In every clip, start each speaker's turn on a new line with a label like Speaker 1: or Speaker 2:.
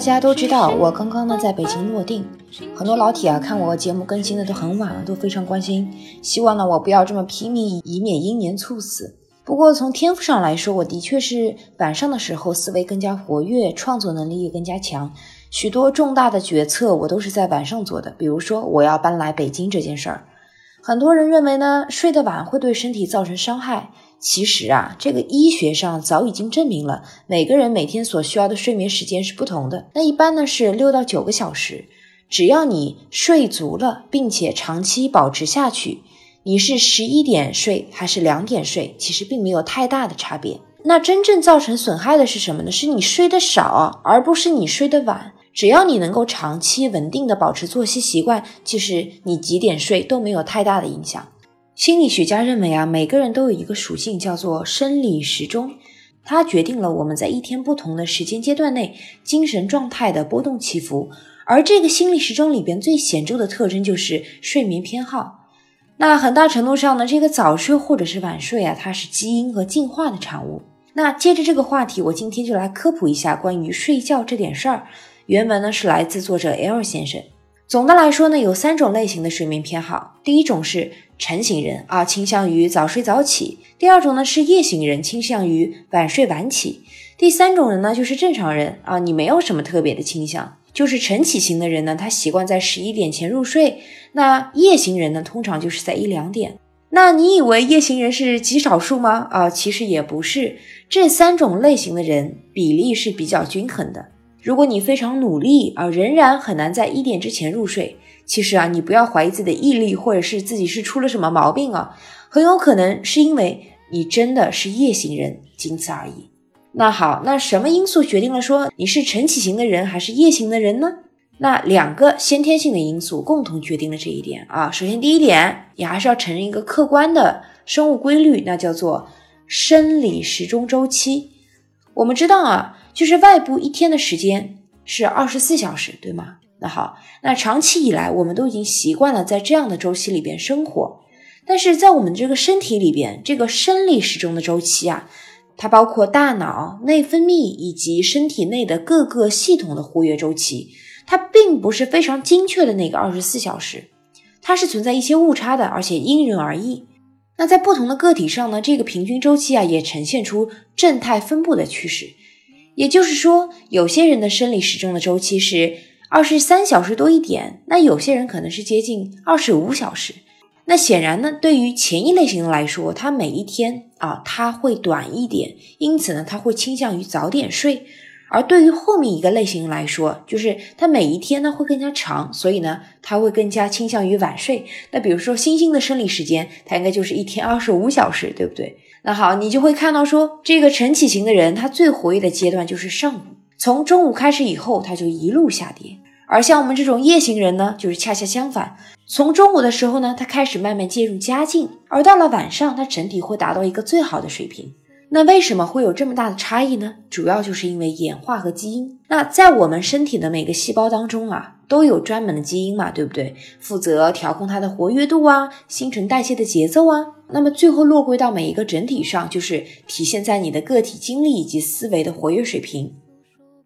Speaker 1: 大家都知道，我刚刚呢在北京落定，很多老铁啊看我节目更新的都很晚了，都非常关心，希望呢我不要这么拼命，以免英年猝死。不过从天赋上来说，我的确是晚上的时候思维更加活跃，创作能力也更加强，许多重大的决策我都是在晚上做的。比如说我要搬来北京这件事儿，很多人认为呢睡得晚会对身体造成伤害。其实啊，这个医学上早已经证明了，每个人每天所需要的睡眠时间是不同的。那一般呢是六到九个小时，只要你睡足了，并且长期保持下去，你是十一点睡还是两点睡，其实并没有太大的差别。那真正造成损害的是什么呢？是你睡得少，而不是你睡得晚。只要你能够长期稳定的保持作息习惯，其实你几点睡都没有太大的影响。心理学家认为啊，每个人都有一个属性叫做生理时钟，它决定了我们在一天不同的时间阶段内精神状态的波动起伏。而这个心理时钟里边最显著的特征就是睡眠偏好。那很大程度上呢，这个早睡或者是晚睡啊，它是基因和进化的产物。那接着这个话题，我今天就来科普一下关于睡觉这点事儿。原文呢是来自作者 L 先生。总的来说呢，有三种类型的睡眠偏好。第一种是晨型人啊，倾向于早睡早起；第二种呢是夜行人，倾向于晚睡晚起；第三种人呢就是正常人啊，你没有什么特别的倾向，就是晨起型的人呢，他习惯在十一点前入睡；那夜行人呢，通常就是在一两点。那你以为夜行人是极少数吗？啊，其实也不是，这三种类型的人比例是比较均衡的。如果你非常努力啊，仍然很难在一点之前入睡，其实啊，你不要怀疑自己的毅力，或者是自己是出了什么毛病啊，很有可能是因为你真的是夜行人，仅此而已。那好，那什么因素决定了说你是晨起型的人还是夜行的人呢？那两个先天性的因素共同决定了这一点啊。首先第一点，你还是要承认一个客观的生物规律，那叫做生理时钟周期。我们知道啊。就是外部一天的时间是二十四小时，对吗？那好，那长期以来我们都已经习惯了在这样的周期里边生活，但是在我们这个身体里边，这个生理时钟的周期啊，它包括大脑、内分泌以及身体内的各个系统的活跃周期，它并不是非常精确的那个二十四小时，它是存在一些误差的，而且因人而异。那在不同的个体上呢，这个平均周期啊，也呈现出正态分布的趋势。也就是说，有些人的生理时钟的周期是二十三小时多一点，那有些人可能是接近二十五小时。那显然呢，对于前一类型来说，他每一天啊，他会短一点，因此呢，他会倾向于早点睡；而对于后面一个类型来说，就是他每一天呢会更加长，所以呢，他会更加倾向于晚睡。那比如说，星星的生理时间，它应该就是一天二十五小时，对不对？那好，你就会看到说，这个晨起型的人，他最活跃的阶段就是上午，从中午开始以后，他就一路下跌。而像我们这种夜行人呢，就是恰恰相反，从中午的时候呢，他开始慢慢渐入佳境，而到了晚上，他整体会达到一个最好的水平。那为什么会有这么大的差异呢？主要就是因为演化和基因。那在我们身体的每个细胞当中啊，都有专门的基因嘛，对不对？负责调控它的活跃度啊，新陈代谢的节奏啊。那么最后落归到每一个整体上，就是体现在你的个体精力以及思维的活跃水平。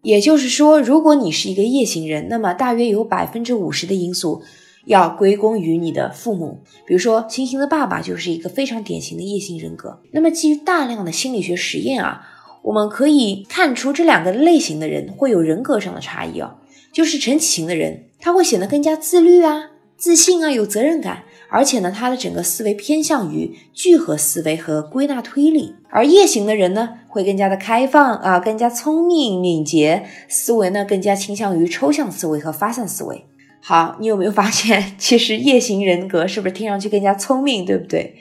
Speaker 1: 也就是说，如果你是一个夜行人，那么大约有百分之五十的因素。要归功于你的父母，比如说星星的爸爸就是一个非常典型的夜行人格。那么基于大量的心理学实验啊，我们可以看出这两个类型的人会有人格上的差异啊。就是晨起型的人，他会显得更加自律啊、自信啊、有责任感，而且呢，他的整个思维偏向于聚合思维和归纳推理。而夜行的人呢，会更加的开放啊，更加聪明敏捷，思维呢更加倾向于抽象思维和发散思维。好，你有没有发现，其实夜行人格是不是听上去更加聪明，对不对？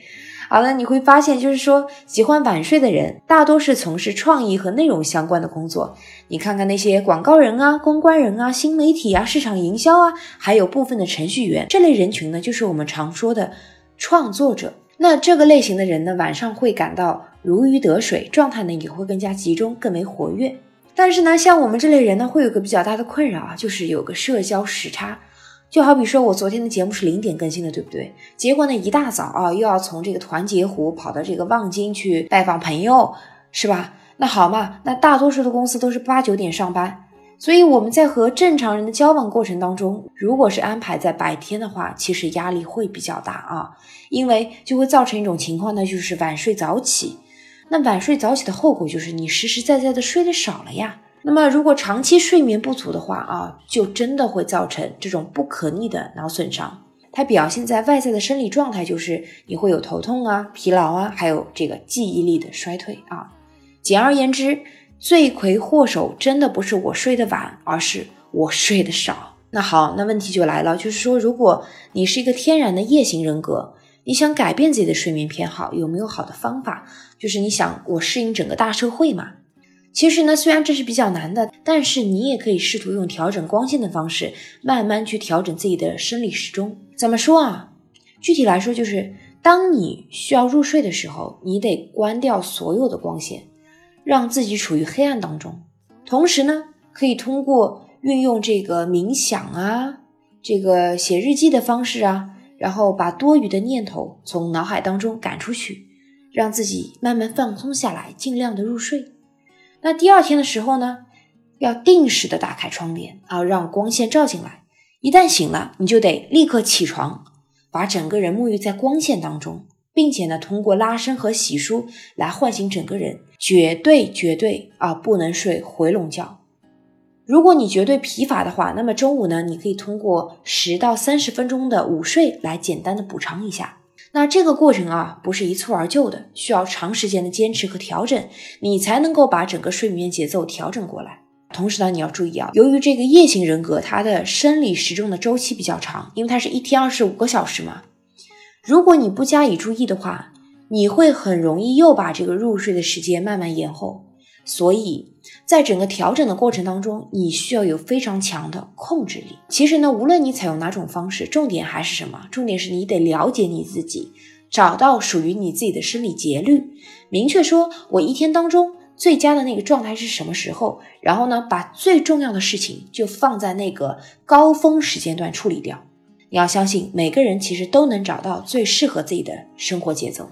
Speaker 1: 好了，你会发现，就是说喜欢晚睡的人，大多是从事创意和内容相关的工作。你看看那些广告人啊、公关人啊、新媒体啊、市场营销啊，还有部分的程序员这类人群呢，就是我们常说的创作者。那这个类型的人呢，晚上会感到如鱼得水，状态呢也会更加集中，更为活跃。但是呢，像我们这类人呢，会有个比较大的困扰啊，就是有个社交时差。就好比说，我昨天的节目是零点更新的，对不对？结果呢，一大早啊，又要从这个团结湖跑到这个望京去拜访朋友，是吧？那好嘛，那大多数的公司都是八九点上班，所以我们在和正常人的交往过程当中，如果是安排在白天的话，其实压力会比较大啊，因为就会造成一种情况呢，就是晚睡早起。那晚睡早起的后果就是你实实在在的睡得少了呀。那么如果长期睡眠不足的话啊，就真的会造成这种不可逆的脑损伤。它表现在外在的生理状态就是你会有头痛啊、疲劳啊，还有这个记忆力的衰退啊。简而言之。罪魁祸首真的不是我睡得晚，而是我睡得少。那好，那问题就来了，就是说，如果你是一个天然的夜行人格，你想改变自己的睡眠偏好，有没有好的方法？就是你想我适应整个大社会嘛？其实呢，虽然这是比较难的，但是你也可以试图用调整光线的方式，慢慢去调整自己的生理时钟。怎么说啊？具体来说，就是当你需要入睡的时候，你得关掉所有的光线。让自己处于黑暗当中，同时呢，可以通过运用这个冥想啊，这个写日记的方式啊，然后把多余的念头从脑海当中赶出去，让自己慢慢放松下来，尽量的入睡。那第二天的时候呢，要定时的打开窗帘啊，让光线照进来。一旦醒了，你就得立刻起床，把整个人沐浴在光线当中。并且呢，通过拉伸和洗漱来唤醒整个人，绝对绝对啊，不能睡回笼觉。如果你绝对疲乏的话，那么中午呢，你可以通过十到三十分钟的午睡来简单的补偿一下。那这个过程啊，不是一蹴而就的，需要长时间的坚持和调整，你才能够把整个睡眠节奏调整过来。同时呢，你要注意啊，由于这个夜型人格，它的生理时钟的周期比较长，因为它是一天二十五个小时嘛。如果你不加以注意的话，你会很容易又把这个入睡的时间慢慢延后。所以在整个调整的过程当中，你需要有非常强的控制力。其实呢，无论你采用哪种方式，重点还是什么？重点是你得了解你自己，找到属于你自己的生理节律，明确说我一天当中最佳的那个状态是什么时候，然后呢，把最重要的事情就放在那个高峰时间段处理掉。你要相信，每个人其实都能找到最适合自己的生活节奏。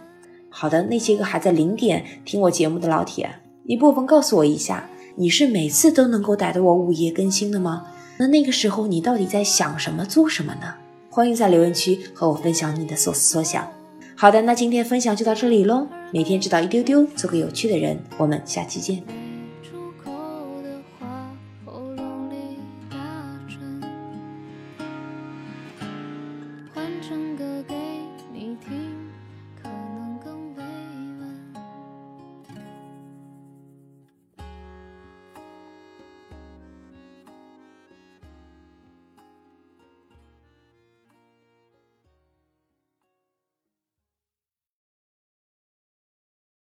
Speaker 1: 好的，那些个还在零点听我节目的老铁，你不妨告诉我一下，你是每次都能够逮到我午夜更新的吗？那那个时候你到底在想什么、做什么呢？欢迎在留言区和我分享你的所思所想。好的，那今天分享就到这里喽。每天知道一丢丢，做个有趣的人。我们下期见。